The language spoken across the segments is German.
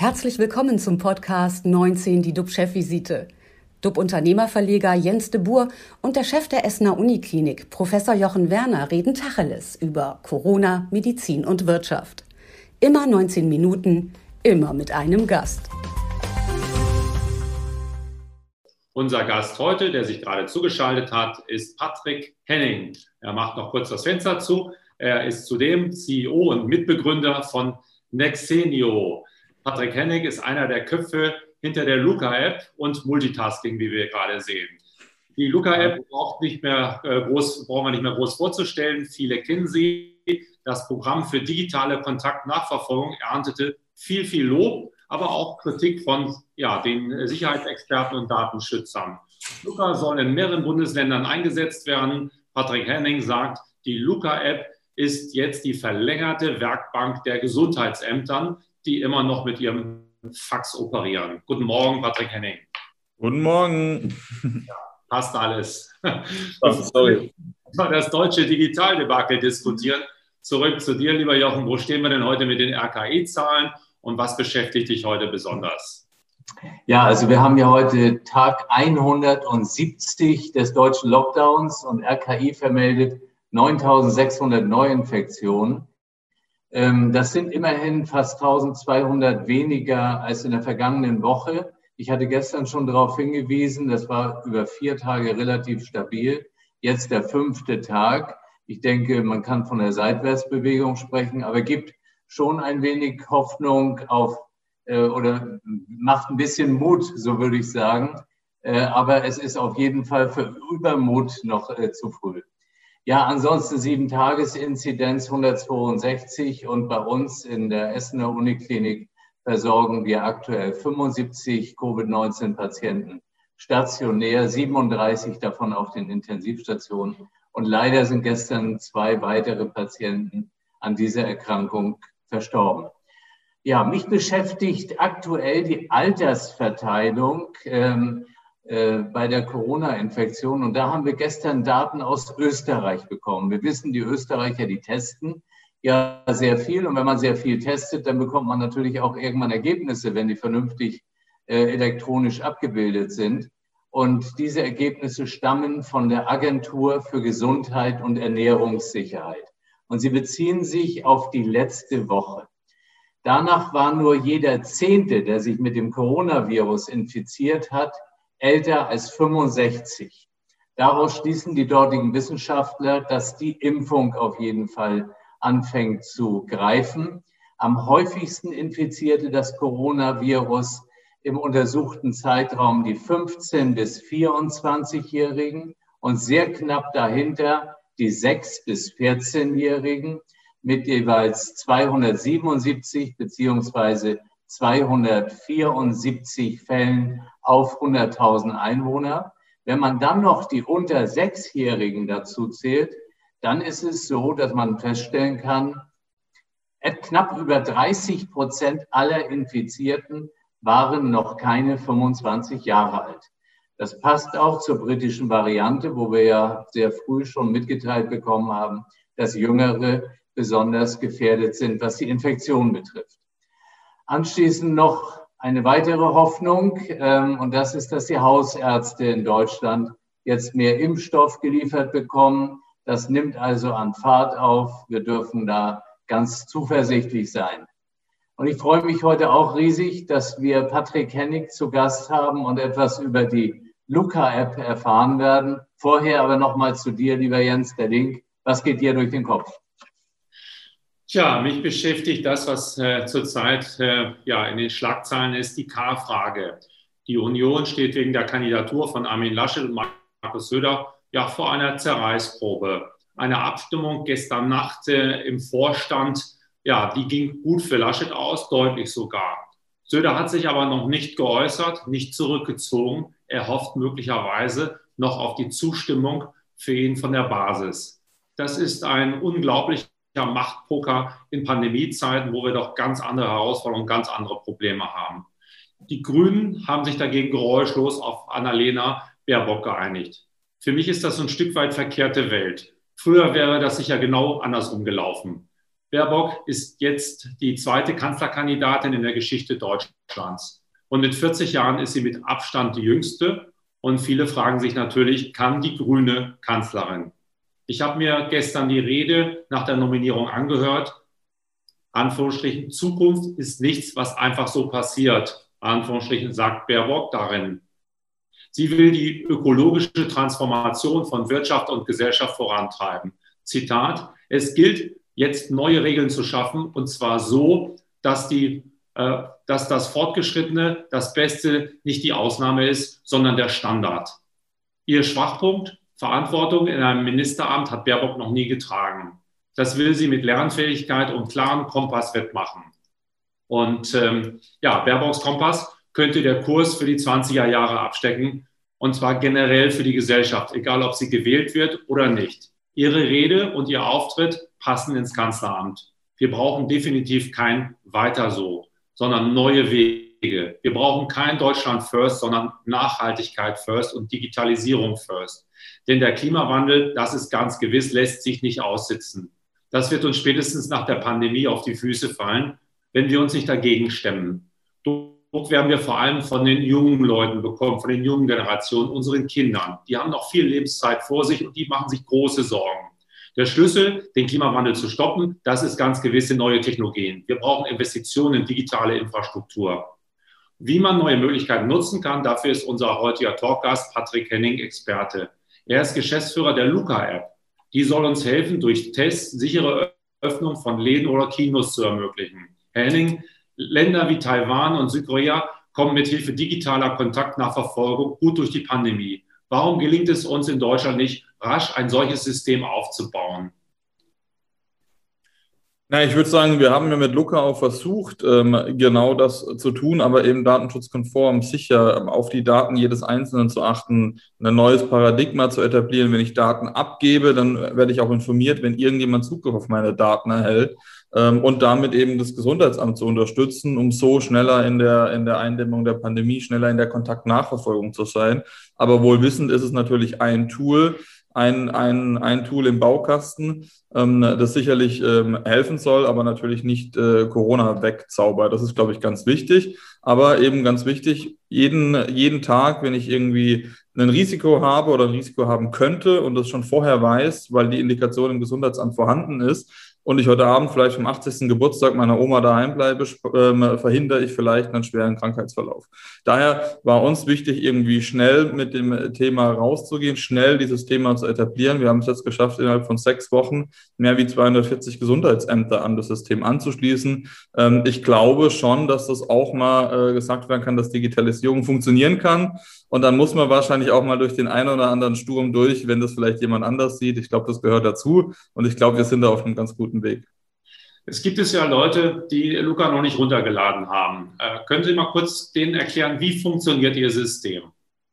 Herzlich willkommen zum Podcast 19, die DUB-Chefvisite. DUB-Unternehmerverleger Jens de Boer und der Chef der Essener Uniklinik, Professor Jochen Werner, reden Tacheles über Corona, Medizin und Wirtschaft. Immer 19 Minuten, immer mit einem Gast. Unser Gast heute, der sich gerade zugeschaltet hat, ist Patrick Henning. Er macht noch kurz das Fenster zu. Er ist zudem CEO und Mitbegründer von Nexenio. Patrick Hennig ist einer der Köpfe hinter der Luca-App und Multitasking, wie wir gerade sehen. Die Luca-App braucht nicht mehr äh, groß, brauchen wir nicht mehr groß vorzustellen. Viele kennen sie. Das Programm für digitale Kontaktnachverfolgung erntete viel, viel Lob, aber auch Kritik von ja, den Sicherheitsexperten und Datenschützern. Luca soll in mehreren Bundesländern eingesetzt werden. Patrick Henning sagt, die Luca-App ist jetzt die verlängerte Werkbank der Gesundheitsämtern, die immer noch mit ihrem Fax operieren. Guten Morgen, Patrick Henning. Guten Morgen. Ja, passt alles. Oh, sorry. Das deutsche Digitaldebakel diskutieren. Zurück zu dir, lieber Jochen. Wo stehen wir denn heute mit den RKI-Zahlen und was beschäftigt dich heute besonders? Ja, also wir haben ja heute Tag 170 des deutschen Lockdowns und RKI vermeldet 9600 Neuinfektionen. Ähm, das sind immerhin fast 1200 weniger als in der vergangenen Woche. Ich hatte gestern schon darauf hingewiesen, das war über vier Tage relativ stabil. Jetzt der fünfte Tag. Ich denke, man kann von der Seitwärtsbewegung sprechen, aber gibt schon ein wenig Hoffnung auf äh, oder macht ein bisschen Mut, so würde ich sagen. Äh, aber es ist auf jeden Fall für Übermut noch äh, zu früh. Ja, ansonsten sieben Tagesinzidenz 162 und bei uns in der Essener Uniklinik versorgen wir aktuell 75 Covid-19-Patienten stationär, 37 davon auf den Intensivstationen. Und leider sind gestern zwei weitere Patienten an dieser Erkrankung verstorben. Ja, mich beschäftigt aktuell die Altersverteilung. Ähm, äh, bei der Corona-Infektion. Und da haben wir gestern Daten aus Österreich bekommen. Wir wissen, die Österreicher, die testen ja sehr viel. Und wenn man sehr viel testet, dann bekommt man natürlich auch irgendwann Ergebnisse, wenn die vernünftig äh, elektronisch abgebildet sind. Und diese Ergebnisse stammen von der Agentur für Gesundheit und Ernährungssicherheit. Und sie beziehen sich auf die letzte Woche. Danach war nur jeder Zehnte, der sich mit dem Coronavirus infiziert hat, älter als 65. Daraus schließen die dortigen Wissenschaftler, dass die Impfung auf jeden Fall anfängt zu greifen. Am häufigsten infizierte das Coronavirus im untersuchten Zeitraum die 15 bis 24-Jährigen und sehr knapp dahinter die 6 bis 14-Jährigen mit jeweils 277 beziehungsweise 274 Fällen auf 100.000 Einwohner. Wenn man dann noch die unter Sechsjährigen dazu zählt, dann ist es so, dass man feststellen kann, knapp über 30 Prozent aller Infizierten waren noch keine 25 Jahre alt. Das passt auch zur britischen Variante, wo wir ja sehr früh schon mitgeteilt bekommen haben, dass Jüngere besonders gefährdet sind, was die Infektion betrifft. Anschließend noch eine weitere Hoffnung, ähm, und das ist, dass die Hausärzte in Deutschland jetzt mehr Impfstoff geliefert bekommen. Das nimmt also an Fahrt auf. Wir dürfen da ganz zuversichtlich sein. Und ich freue mich heute auch riesig, dass wir Patrick Hennig zu Gast haben und etwas über die Luca-App erfahren werden. Vorher aber nochmal zu dir, lieber Jens, der Link. Was geht dir durch den Kopf? Tja, mich beschäftigt das, was äh, zurzeit äh, ja, in den Schlagzeilen ist, die K-Frage. Die Union steht wegen der Kandidatur von Armin Laschet und Markus Söder ja vor einer Zerreißprobe. Eine Abstimmung gestern Nacht äh, im Vorstand, ja, die ging gut für Laschet aus, deutlich sogar. Söder hat sich aber noch nicht geäußert, nicht zurückgezogen. Er hofft möglicherweise noch auf die Zustimmung für ihn von der Basis. Das ist ein unglaublich Machtpoker in Pandemiezeiten, wo wir doch ganz andere Herausforderungen, ganz andere Probleme haben. Die Grünen haben sich dagegen geräuschlos auf Annalena Baerbock geeinigt. Für mich ist das ein Stück weit verkehrte Welt. Früher wäre das sicher genau andersrum gelaufen. Baerbock ist jetzt die zweite Kanzlerkandidatin in der Geschichte Deutschlands. Und mit 40 Jahren ist sie mit Abstand die jüngste. Und viele fragen sich natürlich, kann die grüne Kanzlerin? Ich habe mir gestern die Rede nach der Nominierung angehört. Anführungsstrichen, Zukunft ist nichts, was einfach so passiert. Anführungsstrichen sagt Baerbock darin. Sie will die ökologische Transformation von Wirtschaft und Gesellschaft vorantreiben. Zitat, es gilt jetzt neue Regeln zu schaffen und zwar so, dass, die, äh, dass das Fortgeschrittene, das Beste nicht die Ausnahme ist, sondern der Standard. Ihr Schwachpunkt, Verantwortung in einem Ministeramt hat Baerbock noch nie getragen. Das will sie mit Lernfähigkeit und klaren Kompass wettmachen. Und ähm, ja, Baerbocks Kompass könnte der Kurs für die 20er Jahre abstecken, und zwar generell für die Gesellschaft, egal ob sie gewählt wird oder nicht. Ihre Rede und Ihr Auftritt passen ins Kanzleramt. Wir brauchen definitiv kein Weiter so, sondern neue Wege. Wir brauchen kein Deutschland First, sondern Nachhaltigkeit First und Digitalisierung First. Denn der Klimawandel, das ist ganz gewiss, lässt sich nicht aussitzen. Das wird uns spätestens nach der Pandemie auf die Füße fallen, wenn wir uns nicht dagegen stemmen. Druck werden wir vor allem von den jungen Leuten bekommen, von den jungen Generationen, unseren Kindern. Die haben noch viel Lebenszeit vor sich und die machen sich große Sorgen. Der Schlüssel, den Klimawandel zu stoppen, das ist ganz gewisse neue Technologien. Wir brauchen Investitionen in digitale Infrastruktur. Wie man neue Möglichkeiten nutzen kann, dafür ist unser heutiger Talkgast Patrick Henning Experte. Er ist Geschäftsführer der Luca-App. Die soll uns helfen, durch Tests sichere Öffnung von Läden oder Kinos zu ermöglichen. Herr Henning, Länder wie Taiwan und Südkorea kommen mit Hilfe digitaler Kontaktnachverfolgung gut durch die Pandemie. Warum gelingt es uns in Deutschland nicht, rasch ein solches System aufzubauen? Na, ich würde sagen, wir haben ja mit Luca auch versucht, ähm, genau das zu tun, aber eben datenschutzkonform, sicher ähm, auf die Daten jedes Einzelnen zu achten, ein neues Paradigma zu etablieren. Wenn ich Daten abgebe, dann werde ich auch informiert, wenn irgendjemand Zugriff auf meine Daten erhält ähm, und damit eben das Gesundheitsamt zu unterstützen, um so schneller in der, in der Eindämmung der Pandemie, schneller in der Kontaktnachverfolgung zu sein. Aber wohl wissend ist es natürlich ein Tool, ein, ein, ein Tool im Baukasten, ähm, das sicherlich ähm, helfen soll, aber natürlich nicht äh, Corona wegzaubert. Das ist, glaube ich, ganz wichtig. Aber eben ganz wichtig, jeden, jeden Tag, wenn ich irgendwie ein Risiko habe oder ein Risiko haben könnte und das schon vorher weiß, weil die Indikation im Gesundheitsamt vorhanden ist, und ich heute Abend vielleicht vom 80. Geburtstag meiner Oma daheim bleibe, äh, verhindere ich vielleicht einen schweren Krankheitsverlauf. Daher war uns wichtig, irgendwie schnell mit dem Thema rauszugehen, schnell dieses Thema zu etablieren. Wir haben es jetzt geschafft, innerhalb von sechs Wochen mehr wie 240 Gesundheitsämter an das System anzuschließen. Ähm, ich glaube schon, dass das auch mal äh, gesagt werden kann, dass Digitalisierung funktionieren kann. Und dann muss man wahrscheinlich auch mal durch den einen oder anderen Sturm durch, wenn das vielleicht jemand anders sieht. Ich glaube, das gehört dazu. Und ich glaube, wir sind da auf einem ganz guten Weg. Es gibt es ja Leute, die Luca noch nicht runtergeladen haben. Äh, können Sie mal kurz denen erklären, wie funktioniert Ihr System?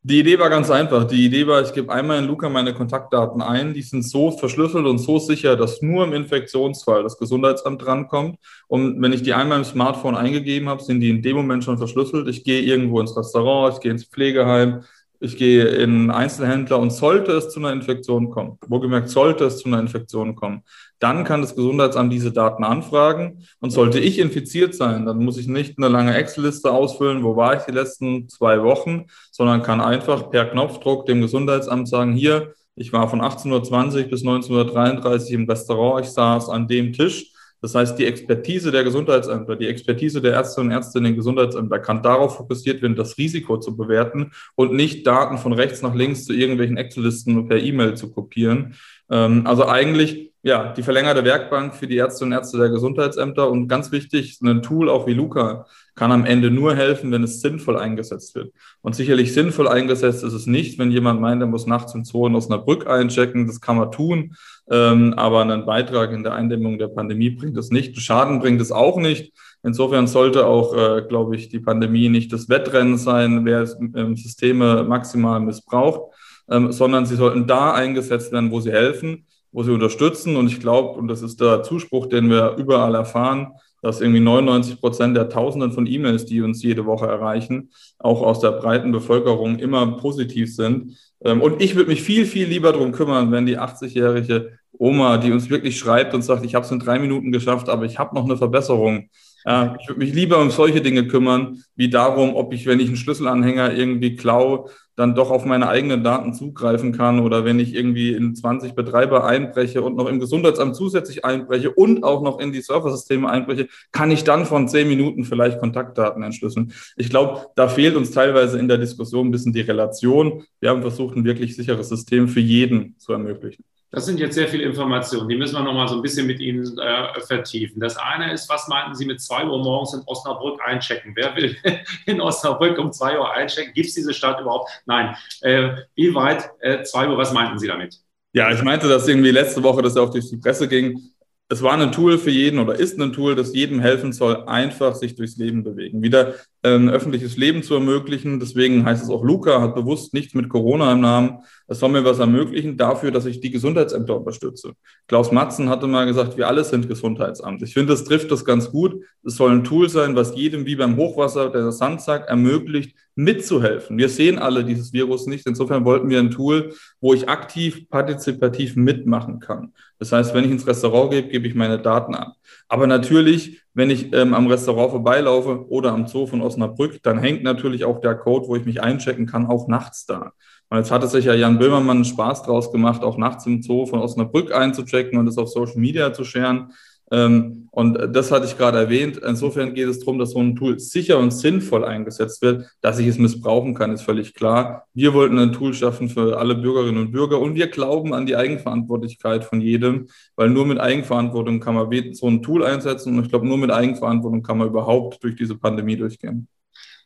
Die Idee war ganz einfach. Die Idee war, ich gebe einmal in Luca meine Kontaktdaten ein. Die sind so verschlüsselt und so sicher, dass nur im Infektionsfall das Gesundheitsamt drankommt. Und wenn ich die einmal im Smartphone eingegeben habe, sind die in dem Moment schon verschlüsselt. Ich gehe irgendwo ins Restaurant, ich gehe ins Pflegeheim, ich gehe in Einzelhändler und sollte es zu einer Infektion kommen, wohlgemerkt sollte es zu einer Infektion kommen, dann kann das Gesundheitsamt diese Daten anfragen. Und sollte ich infiziert sein, dann muss ich nicht eine lange Excel-Liste ausfüllen, wo war ich die letzten zwei Wochen, sondern kann einfach per Knopfdruck dem Gesundheitsamt sagen, hier, ich war von 18.20 Uhr bis 19.33 Uhr im Restaurant, ich saß an dem Tisch das heißt, die Expertise der Gesundheitsämter, die Expertise der Ärzte und Ärztinnen in Gesundheitsämtern kann darauf fokussiert werden, das Risiko zu bewerten und nicht Daten von rechts nach links zu irgendwelchen Excel-Listen per E-Mail zu kopieren. Ähm, also eigentlich ja, die verlängerte Werkbank für die Ärzte und Ärzte der Gesundheitsämter und ganz wichtig, ein Tool auch wie Luca kann am Ende nur helfen, wenn es sinnvoll eingesetzt wird. Und sicherlich sinnvoll eingesetzt ist es nicht, wenn jemand meint, er muss nachts Zonen aus einer Brücke einchecken. Das kann man tun, ähm, aber einen Beitrag in der Eindämmung der Pandemie bringt es nicht. Schaden bringt es auch nicht. Insofern sollte auch, äh, glaube ich, die Pandemie nicht das Wettrennen sein, wer ähm, Systeme maximal missbraucht, ähm, sondern sie sollten da eingesetzt werden, wo sie helfen wo sie unterstützen. Und ich glaube, und das ist der Zuspruch, den wir überall erfahren, dass irgendwie 99 Prozent der Tausenden von E-Mails, die uns jede Woche erreichen, auch aus der breiten Bevölkerung immer positiv sind. Ähm, und ich würde mich viel, viel lieber darum kümmern, wenn die 80-jährige Oma, die uns wirklich schreibt und sagt, ich habe es in drei Minuten geschafft, aber ich habe noch eine Verbesserung. Ja, ich würde mich lieber um solche Dinge kümmern, wie darum, ob ich, wenn ich einen Schlüsselanhänger irgendwie klaue, dann doch auf meine eigenen Daten zugreifen kann oder wenn ich irgendwie in 20 Betreiber einbreche und noch im Gesundheitsamt zusätzlich einbreche und auch noch in die Surfersysteme einbreche, kann ich dann von zehn Minuten vielleicht Kontaktdaten entschlüsseln. Ich glaube, da fehlt uns teilweise in der Diskussion ein bisschen die Relation. Wir haben versucht, ein wirklich sicheres System für jeden zu ermöglichen. Das sind jetzt sehr viele Informationen, die müssen wir noch mal so ein bisschen mit Ihnen äh, vertiefen. Das eine ist, was meinten Sie mit 2 Uhr morgens in Osnabrück einchecken? Wer will in Osnabrück um 2 Uhr einchecken? Gibt es diese Stadt überhaupt? Nein. Äh, wie weit äh, 2 Uhr, was meinten Sie damit? Ja, ich meinte, dass irgendwie letzte Woche das auch durch die Presse ging es war ein Tool für jeden oder ist ein Tool, das jedem helfen soll, einfach sich durchs Leben bewegen, wieder ein öffentliches Leben zu ermöglichen. Deswegen heißt es auch, Luca hat bewusst nichts mit Corona im Namen. Es soll mir was ermöglichen dafür, dass ich die Gesundheitsämter unterstütze. Klaus Matzen hatte mal gesagt, wir alle sind Gesundheitsamt. Ich finde, das trifft das ganz gut. Es soll ein Tool sein, was jedem wie beim Hochwasser, der Sandsack, ermöglicht, mitzuhelfen. Wir sehen alle dieses Virus nicht. Insofern wollten wir ein Tool, wo ich aktiv, partizipativ mitmachen kann. Das heißt, wenn ich ins Restaurant gehe, gebe ich meine Daten an. Aber natürlich, wenn ich ähm, am Restaurant vorbeilaufe oder am Zoo von Osnabrück, dann hängt natürlich auch der Code, wo ich mich einchecken kann, auch nachts da. Und jetzt hatte sich ja Jan Böhmermann Spaß draus gemacht, auch nachts im Zoo von Osnabrück einzuchecken und es auf Social Media zu scheren. Ähm, und das hatte ich gerade erwähnt. Insofern geht es darum, dass so ein Tool sicher und sinnvoll eingesetzt wird. Dass ich es missbrauchen kann, ist völlig klar. Wir wollten ein Tool schaffen für alle Bürgerinnen und Bürger und wir glauben an die Eigenverantwortlichkeit von jedem, weil nur mit Eigenverantwortung kann man so ein Tool einsetzen und ich glaube, nur mit Eigenverantwortung kann man überhaupt durch diese Pandemie durchgehen.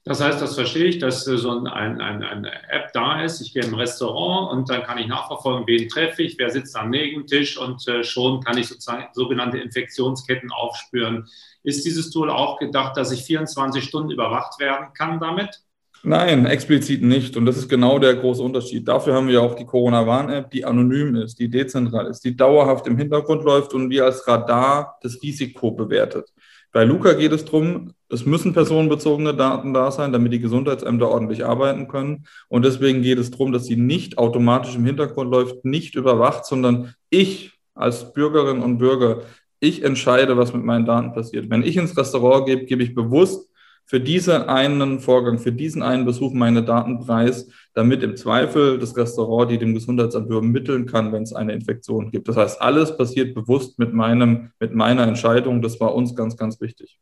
Das heißt, das verstehe ich, dass so ein, ein, eine App da ist. Ich gehe im Restaurant und dann kann ich nachverfolgen, wen treffe ich, wer sitzt am Nebentisch und äh, schon kann ich sozusagen sogenannte Infektionsketten aufspüren. Ist dieses Tool auch gedacht, dass ich 24 Stunden überwacht werden kann damit? Nein, explizit nicht. Und das ist genau der große Unterschied. Dafür haben wir auch die Corona-Warn-App, die anonym ist, die dezentral ist, die dauerhaft im Hintergrund läuft und wir als Radar das Risiko bewertet. Bei Luca geht es darum, es müssen personenbezogene Daten da sein, damit die Gesundheitsämter ordentlich arbeiten können. Und deswegen geht es darum, dass sie nicht automatisch im Hintergrund läuft, nicht überwacht, sondern ich als Bürgerin und Bürger, ich entscheide, was mit meinen Daten passiert. Wenn ich ins Restaurant gebe, gebe ich bewusst für diesen einen Vorgang, für diesen einen Besuch meine Daten preis, damit im Zweifel das Restaurant die dem Gesundheitsamt übermitteln kann, wenn es eine Infektion gibt. Das heißt, alles passiert bewusst mit meinem, mit meiner Entscheidung. Das war uns ganz, ganz wichtig.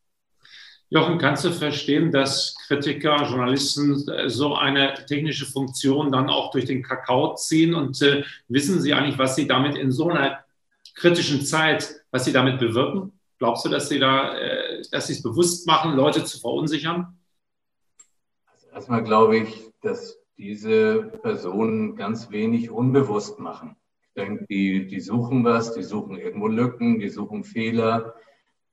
Jochen, kannst du verstehen, dass Kritiker, Journalisten äh, so eine technische Funktion dann auch durch den Kakao ziehen und äh, wissen sie eigentlich, was sie damit in so einer kritischen Zeit, was sie damit bewirken? Glaubst du, dass sie da, äh, dass sie es bewusst machen, Leute zu verunsichern? Also erstmal glaube ich, dass diese Personen ganz wenig unbewusst machen. Ich denke, die, die suchen was, die suchen irgendwo Lücken, die suchen Fehler.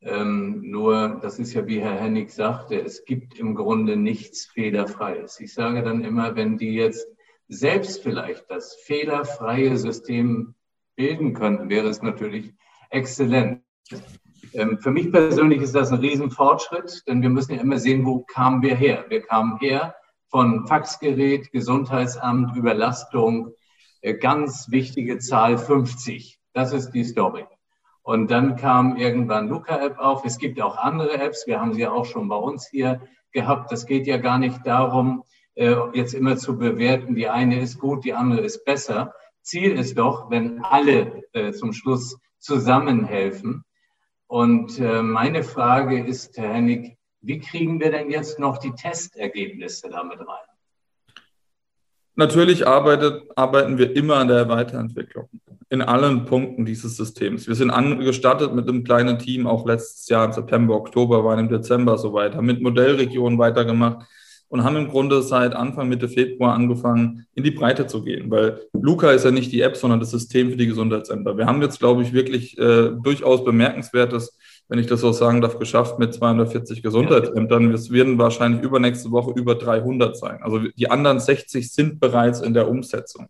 Ähm, nur, das ist ja wie Herr Hennig sagte, es gibt im Grunde nichts Fehlerfreies. Ich sage dann immer, wenn die jetzt selbst vielleicht das fehlerfreie System bilden könnten, wäre es natürlich exzellent. Ähm, für mich persönlich ist das ein Riesenfortschritt, denn wir müssen ja immer sehen, wo kamen wir her. Wir kamen her von Faxgerät, Gesundheitsamt, Überlastung, äh, ganz wichtige Zahl 50. Das ist die Story. Und dann kam irgendwann Luca-App auf. Es gibt auch andere Apps. Wir haben sie ja auch schon bei uns hier gehabt. Das geht ja gar nicht darum, äh, jetzt immer zu bewerten, die eine ist gut, die andere ist besser. Ziel ist doch, wenn alle äh, zum Schluss zusammenhelfen, und äh, meine Frage ist, Herr Hennig, wie kriegen wir denn jetzt noch die Testergebnisse damit rein? Natürlich arbeitet, arbeiten wir immer an der Weiterentwicklung in allen Punkten dieses Systems. Wir sind angestattet mit einem kleinen Team, auch letztes Jahr im September, Oktober, waren im Dezember so weiter, mit Modellregionen weitergemacht und haben im Grunde seit Anfang, Mitte Februar angefangen, in die Breite zu gehen, weil Luca ist ja nicht die App, sondern das System für die Gesundheitsämter. Wir haben jetzt, glaube ich, wirklich äh, durchaus bemerkenswertes, wenn ich das so sagen darf, geschafft mit 240 Gesundheitsämtern. Es werden wahrscheinlich übernächste Woche über 300 sein. Also die anderen 60 sind bereits in der Umsetzung.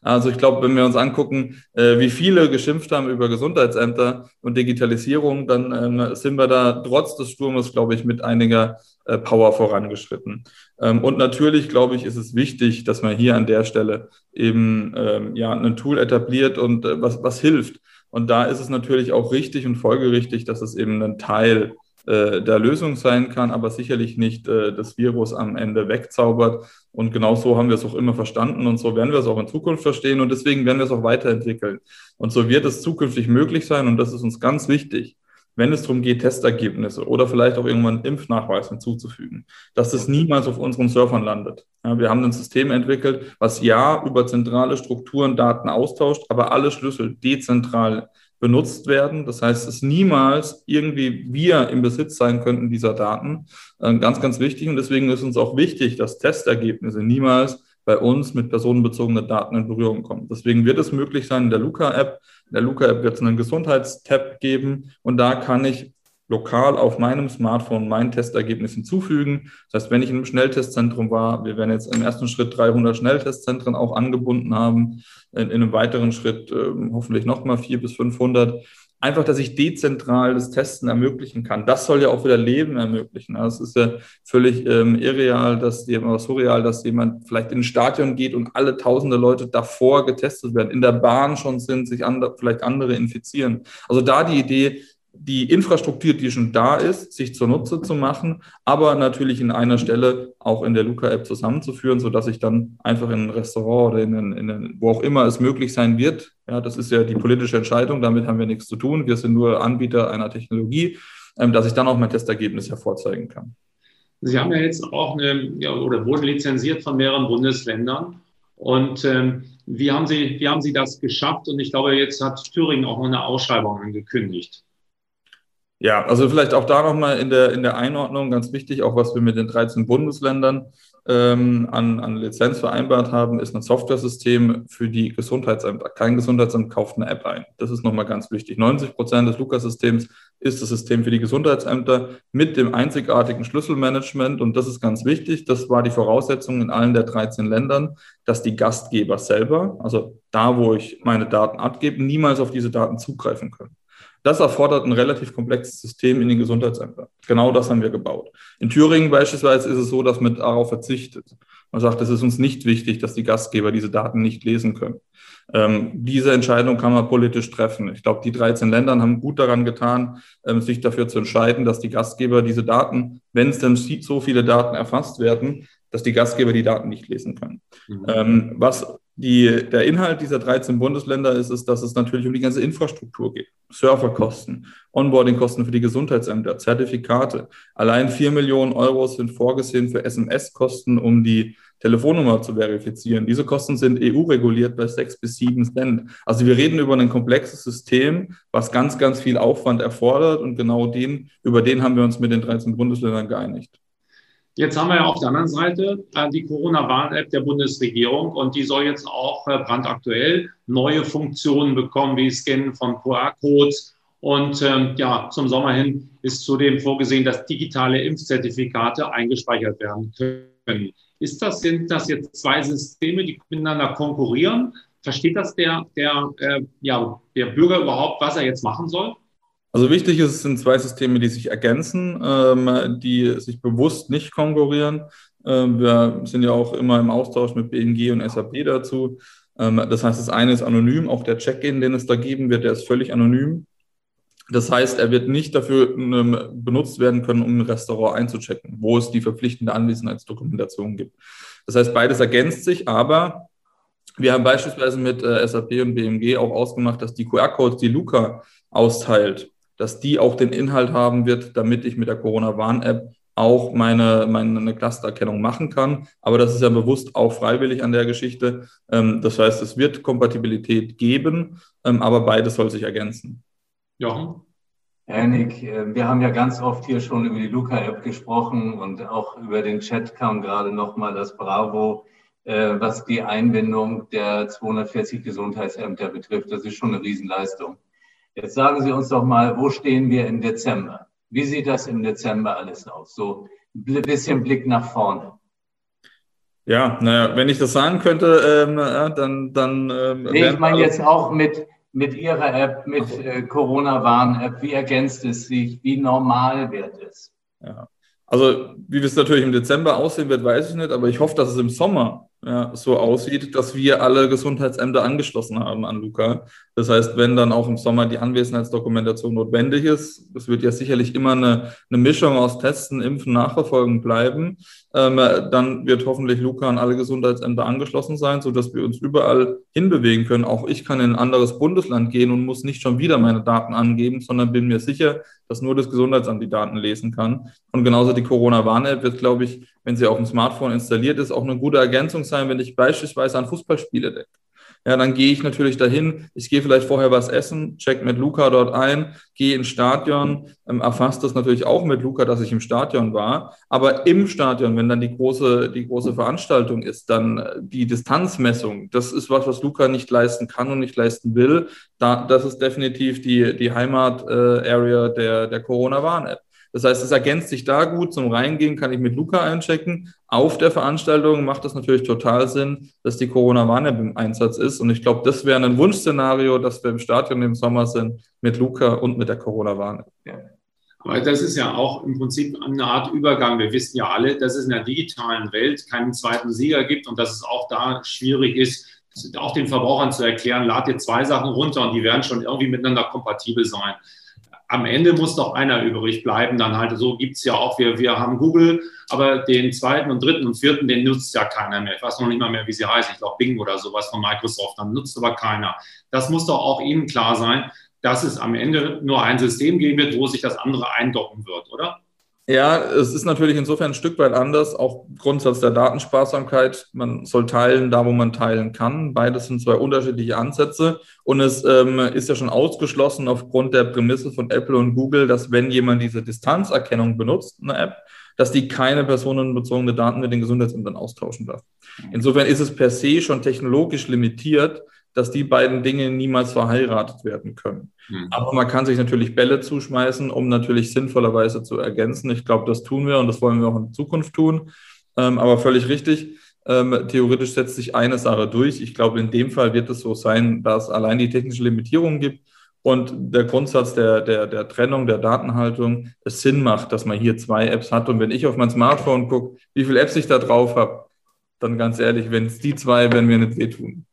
Also ich glaube, wenn wir uns angucken, äh, wie viele geschimpft haben über Gesundheitsämter und Digitalisierung, dann ähm, sind wir da trotz des Sturmes, glaube ich, mit einiger äh, Power vorangeschritten. Ähm, und natürlich, glaube ich, ist es wichtig, dass man hier an der Stelle eben ähm, ja ein Tool etabliert und äh, was, was hilft. Und da ist es natürlich auch richtig und folgerichtig, dass es eben ein Teil äh, der Lösung sein kann, aber sicherlich nicht äh, das Virus am Ende wegzaubert. Und genau so haben wir es auch immer verstanden und so werden wir es auch in Zukunft verstehen und deswegen werden wir es auch weiterentwickeln. Und so wird es zukünftig möglich sein und das ist uns ganz wichtig, wenn es darum geht, Testergebnisse oder vielleicht auch irgendwann Impfnachweis hinzuzufügen, dass das niemals auf unseren Servern landet. Ja, wir haben ein System entwickelt, was ja über zentrale Strukturen Daten austauscht, aber alle Schlüssel dezentral benutzt werden. Das heißt, es niemals irgendwie wir im Besitz sein könnten dieser Daten. Äh, ganz, ganz wichtig. Und deswegen ist uns auch wichtig, dass Testergebnisse niemals bei uns mit personenbezogenen Daten in Berührung kommen. Deswegen wird es möglich sein, in der Luca-App, in der Luca-App wird es einen Gesundheitstab geben und da kann ich lokal auf meinem Smartphone mein Testergebnis hinzufügen. Das heißt, wenn ich in einem Schnelltestzentrum war, wir werden jetzt im ersten Schritt 300 Schnelltestzentren auch angebunden haben, in, in einem weiteren Schritt äh, hoffentlich nochmal 400 bis 500. Einfach, dass ich dezentral das Testen ermöglichen kann. Das soll ja auch wieder Leben ermöglichen. Also es ist ja völlig ähm, irreal, dass jemand, surreal, dass jemand vielleicht in ein Stadion geht und alle tausende Leute davor getestet werden, in der Bahn schon sind, sich andere, vielleicht andere infizieren. Also da die Idee, die Infrastruktur, die schon da ist, sich zunutze zu machen, aber natürlich in einer Stelle auch in der Luca-App zusammenzuführen, sodass ich dann einfach in ein Restaurant oder in, in, in, wo auch immer es möglich sein wird, ja, das ist ja die politische Entscheidung, damit haben wir nichts zu tun, wir sind nur Anbieter einer Technologie, ähm, dass ich dann auch mein Testergebnis hervorzeigen kann. Sie haben ja jetzt auch eine, ja, oder wurden lizenziert von mehreren Bundesländern. Und ähm, wie, haben Sie, wie haben Sie das geschafft? Und ich glaube, jetzt hat Thüringen auch noch eine Ausschreibung angekündigt. Ja, also vielleicht auch da nochmal in der, in der Einordnung ganz wichtig, auch was wir mit den 13 Bundesländern ähm, an, an Lizenz vereinbart haben, ist ein Software-System für die Gesundheitsämter. Kein Gesundheitsamt kauft eine App ein. Das ist nochmal ganz wichtig. 90 Prozent des Lukas-Systems ist das System für die Gesundheitsämter mit dem einzigartigen Schlüsselmanagement. Und das ist ganz wichtig. Das war die Voraussetzung in allen der 13 Ländern, dass die Gastgeber selber, also da, wo ich meine Daten abgebe, niemals auf diese Daten zugreifen können. Das erfordert ein relativ komplexes System in den Gesundheitsämtern. Genau das haben wir gebaut. In Thüringen beispielsweise ist es so, dass man darauf verzichtet. Man sagt, es ist uns nicht wichtig, dass die Gastgeber diese Daten nicht lesen können. Ähm, diese Entscheidung kann man politisch treffen. Ich glaube, die 13 Länder haben gut daran getan, ähm, sich dafür zu entscheiden, dass die Gastgeber diese Daten, wenn es denn so viele Daten erfasst werden, dass die Gastgeber die Daten nicht lesen können. Mhm. Ähm, was die, der Inhalt dieser 13 Bundesländer ist, ist, dass es natürlich um die ganze Infrastruktur geht. Serverkosten, Onboardingkosten für die Gesundheitsämter, Zertifikate. Allein 4 Millionen Euro sind vorgesehen für SMS-Kosten, um die Telefonnummer zu verifizieren. Diese Kosten sind EU-reguliert bei 6 bis 7 Cent. Also wir reden über ein komplexes System, was ganz, ganz viel Aufwand erfordert und genau den, über den haben wir uns mit den 13 Bundesländern geeinigt. Jetzt haben wir ja auf der anderen Seite äh, die Corona-Warn-App der Bundesregierung und die soll jetzt auch äh, brandaktuell neue Funktionen bekommen, wie Scannen von QR-Codes. Und ähm, ja, zum Sommer hin ist zudem vorgesehen, dass digitale Impfzertifikate eingespeichert werden können. Ist das, sind das jetzt zwei Systeme, die miteinander konkurrieren? Versteht das der, der, äh, ja, der Bürger überhaupt, was er jetzt machen soll? Also wichtig ist, es sind zwei Systeme, die sich ergänzen, ähm, die sich bewusst nicht konkurrieren. Ähm, wir sind ja auch immer im Austausch mit BMG und SAP dazu. Ähm, das heißt, das eine ist anonym, auch der Check-in, den es da geben wird, der ist völlig anonym. Das heißt, er wird nicht dafür ähm, benutzt werden können, um ein Restaurant einzuchecken, wo es die verpflichtende Anwesenheitsdokumentation gibt. Das heißt, beides ergänzt sich, aber wir haben beispielsweise mit äh, SAP und BMG auch ausgemacht, dass die QR-Codes, die Luca austeilt, dass die auch den Inhalt haben wird, damit ich mit der Corona-Warn-App auch meine, meine Clustererkennung machen kann. Aber das ist ja bewusst auch freiwillig an der Geschichte. Ähm, das heißt, es wird Kompatibilität geben, ähm, aber beides soll sich ergänzen. Ja. Nick, äh, wir haben ja ganz oft hier schon über die Luca-App gesprochen und auch über den Chat kam gerade nochmal das Bravo, äh, was die Einbindung der 240 Gesundheitsämter betrifft. Das ist schon eine Riesenleistung. Jetzt sagen Sie uns doch mal, wo stehen wir im Dezember? Wie sieht das im Dezember alles aus? So ein bisschen Blick nach vorne. Ja, naja, wenn ich das sagen könnte, ähm, dann. dann ähm, nee, ich meine jetzt auch mit, mit Ihrer App, mit äh, Corona-Warn-App. Wie ergänzt es sich? Wie normal wird es? Ja. Also, wie es natürlich im Dezember aussehen wird, weiß ich nicht, aber ich hoffe, dass es im Sommer ja, so aussieht, dass wir alle Gesundheitsämter angeschlossen haben an Luca. Das heißt, wenn dann auch im Sommer die Anwesenheitsdokumentation notwendig ist, es wird ja sicherlich immer eine, eine Mischung aus Testen, Impfen, Nachverfolgen bleiben, dann wird hoffentlich Luca an alle Gesundheitsämter angeschlossen sein, sodass wir uns überall hinbewegen können. Auch ich kann in ein anderes Bundesland gehen und muss nicht schon wieder meine Daten angeben, sondern bin mir sicher, dass nur das Gesundheitsamt die Daten lesen kann. Und genauso die Corona-Warn-App wird, glaube ich, wenn sie auf dem Smartphone installiert ist, auch eine gute Ergänzung sein, wenn ich beispielsweise an Fußballspiele denke. Ja, dann gehe ich natürlich dahin. Ich gehe vielleicht vorher was essen, check mit Luca dort ein, gehe ins Stadion, ähm, erfasst das natürlich auch mit Luca, dass ich im Stadion war. Aber im Stadion, wenn dann die große, die große Veranstaltung ist, dann äh, die Distanzmessung, das ist was, was Luca nicht leisten kann und nicht leisten will. Da, das ist definitiv die, die Heimat-Area äh, der, der Corona-Warn-App. Das heißt, es ergänzt sich da gut. Zum Reingehen kann ich mit Luca einchecken. Auf der Veranstaltung macht das natürlich total Sinn, dass die Corona-Warn-App im Einsatz ist. Und ich glaube, das wäre ein Wunschszenario, dass wir im Stadion im Sommer sind mit Luca und mit der Corona-Warn-App. Ja. Aber das ist ja auch im Prinzip eine Art Übergang. Wir wissen ja alle, dass es in der digitalen Welt keinen zweiten Sieger gibt und dass es auch da schwierig ist, auch den Verbrauchern zu erklären, lad dir zwei Sachen runter und die werden schon irgendwie miteinander kompatibel sein am Ende muss doch einer übrig bleiben. Dann halt so gibt's ja auch, wir, wir haben Google, aber den zweiten und dritten und vierten, den nutzt ja keiner mehr. Ich weiß noch nicht mal mehr, wie sie heißt. Ich glaube Bing oder sowas von Microsoft, dann nutzt aber keiner. Das muss doch auch Ihnen klar sein, dass es am Ende nur ein System geben wird, wo sich das andere eindocken wird, oder? Ja, es ist natürlich insofern ein Stück weit anders, auch Grundsatz der Datensparsamkeit. Man soll teilen, da wo man teilen kann. Beides sind zwei unterschiedliche Ansätze. Und es ähm, ist ja schon ausgeschlossen aufgrund der Prämisse von Apple und Google, dass wenn jemand diese Distanzerkennung benutzt, eine App, dass die keine personenbezogene Daten mit den Gesundheitsämtern austauschen darf. Insofern ist es per se schon technologisch limitiert, dass die beiden Dinge niemals verheiratet werden können. Mhm. Aber man kann sich natürlich Bälle zuschmeißen, um natürlich sinnvollerweise zu ergänzen. Ich glaube, das tun wir und das wollen wir auch in Zukunft tun. Ähm, aber völlig richtig. Ähm, theoretisch setzt sich eine Sache durch. Ich glaube, in dem Fall wird es so sein, dass allein die technische Limitierung gibt und der Grundsatz der, der, der Trennung, der Datenhaltung, es Sinn macht, dass man hier zwei Apps hat. Und wenn ich auf mein Smartphone gucke, wie viele Apps ich da drauf habe, dann ganz ehrlich, wenn es die zwei, werden mir nicht wehtun.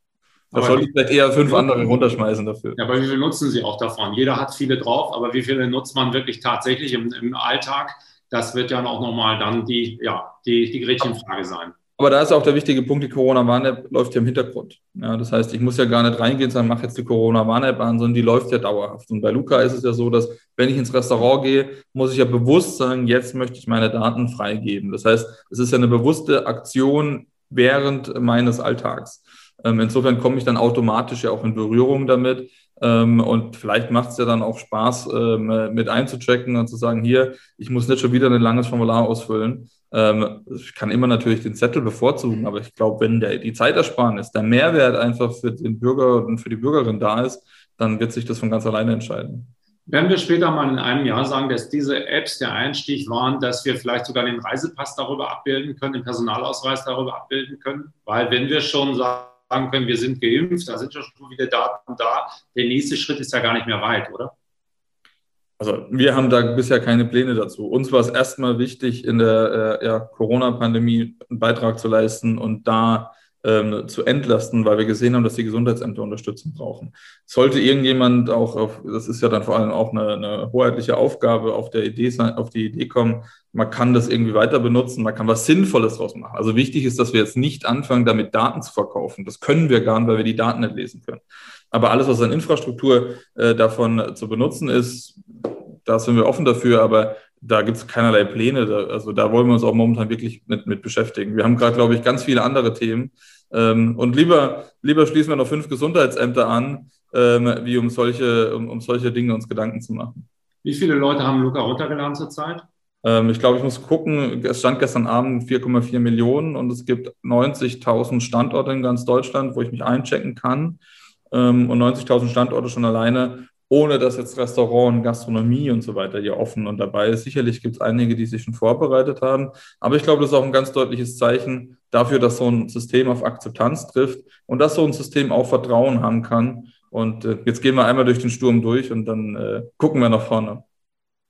Da soll ich vielleicht eher fünf andere runterschmeißen dafür. Ja, aber wie viel nutzen Sie auch davon? Jeder hat viele drauf, aber wie viele nutzt man wirklich tatsächlich im, im Alltag? Das wird ja auch nochmal dann die, ja, die, die Gretchenfrage sein. Aber da ist auch der wichtige Punkt, die Corona-Warn-App läuft ja im Hintergrund. Ja, das heißt, ich muss ja gar nicht reingehen und sagen, mach jetzt die Corona-Warn-App an, sondern die läuft ja dauerhaft. Und bei Luca ist es ja so, dass wenn ich ins Restaurant gehe, muss ich ja bewusst sagen, jetzt möchte ich meine Daten freigeben. Das heißt, es ist ja eine bewusste Aktion während meines Alltags. Ähm, insofern komme ich dann automatisch ja auch in Berührung damit. Ähm, und vielleicht macht es ja dann auch Spaß, ähm, mit einzuchecken und zu sagen, hier, ich muss nicht schon wieder ein langes Formular ausfüllen. ich kann immer natürlich den Zettel bevorzugen, aber ich glaube, wenn der, die Zeitersparnis, der Mehrwert einfach für den Bürger und für die Bürgerin da ist, dann wird sich das von ganz alleine entscheiden. Werden wir später mal in einem Jahr sagen, dass diese Apps der Einstieg waren, dass wir vielleicht sogar den Reisepass darüber abbilden können, den Personalausweis darüber abbilden können? Weil wenn wir schon sagen, sagen können, wir sind geimpft, da sind ja schon wieder Daten da. Der nächste Schritt ist ja gar nicht mehr weit, oder? Also wir haben da bisher keine Pläne dazu. Uns war es erstmal wichtig, in der äh, ja, Corona-Pandemie einen Beitrag zu leisten und da ähm, zu entlasten, weil wir gesehen haben, dass die Gesundheitsämter Unterstützung brauchen. Sollte irgendjemand auch auf, das ist ja dann vor allem auch eine, eine hoheitliche Aufgabe, auf, der Idee, auf die Idee kommen, man kann das irgendwie weiter benutzen, man kann was Sinnvolles draus machen. Also wichtig ist, dass wir jetzt nicht anfangen, damit Daten zu verkaufen. Das können wir gar nicht, weil wir die Daten nicht lesen können. Aber alles, was an Infrastruktur äh, davon zu benutzen ist, da sind wir offen dafür, aber da gibt es keinerlei Pläne. Da, also da wollen wir uns auch momentan wirklich mit, mit beschäftigen. Wir haben gerade, glaube ich, ganz viele andere Themen. Ähm, und lieber, lieber schließen wir noch fünf Gesundheitsämter an, ähm, wie um solche, um, um solche Dinge uns Gedanken zu machen. Wie viele Leute haben Luca runtergeladen zurzeit? Ähm, ich glaube, ich muss gucken, es stand gestern Abend 4,4 Millionen und es gibt 90.000 Standorte in ganz Deutschland, wo ich mich einchecken kann. Ähm, und 90.000 Standorte schon alleine, ohne dass jetzt Restaurant Gastronomie und so weiter hier offen und dabei ist. Sicherlich gibt es einige, die sich schon vorbereitet haben. Aber ich glaube, das ist auch ein ganz deutliches Zeichen dafür, dass so ein System auf Akzeptanz trifft und dass so ein System auch Vertrauen haben kann. Und äh, jetzt gehen wir einmal durch den Sturm durch und dann äh, gucken wir nach vorne.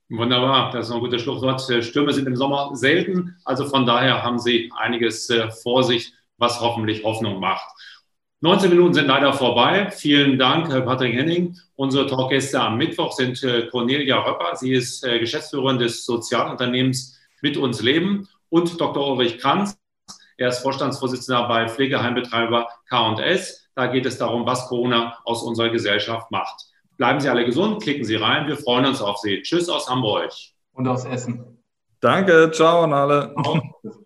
Wunderbar, das ist ein gutes Schlusswort. Stürme sind im Sommer selten, also von daher haben Sie einiges äh, vor sich was hoffentlich Hoffnung macht. 19 Minuten sind leider vorbei. Vielen Dank, Patrick Henning. Unsere Talkgäste am Mittwoch sind äh, Cornelia Röpper. Sie ist äh, Geschäftsführerin des Sozialunternehmens Mit uns Leben und Dr. Ulrich Kranz. Er ist Vorstandsvorsitzender bei Pflegeheimbetreiber K&S. Da geht es darum, was Corona aus unserer Gesellschaft macht. Bleiben Sie alle gesund, klicken Sie rein. Wir freuen uns auf Sie. Tschüss aus Hamburg. Und aus Essen. Danke, ciao an alle.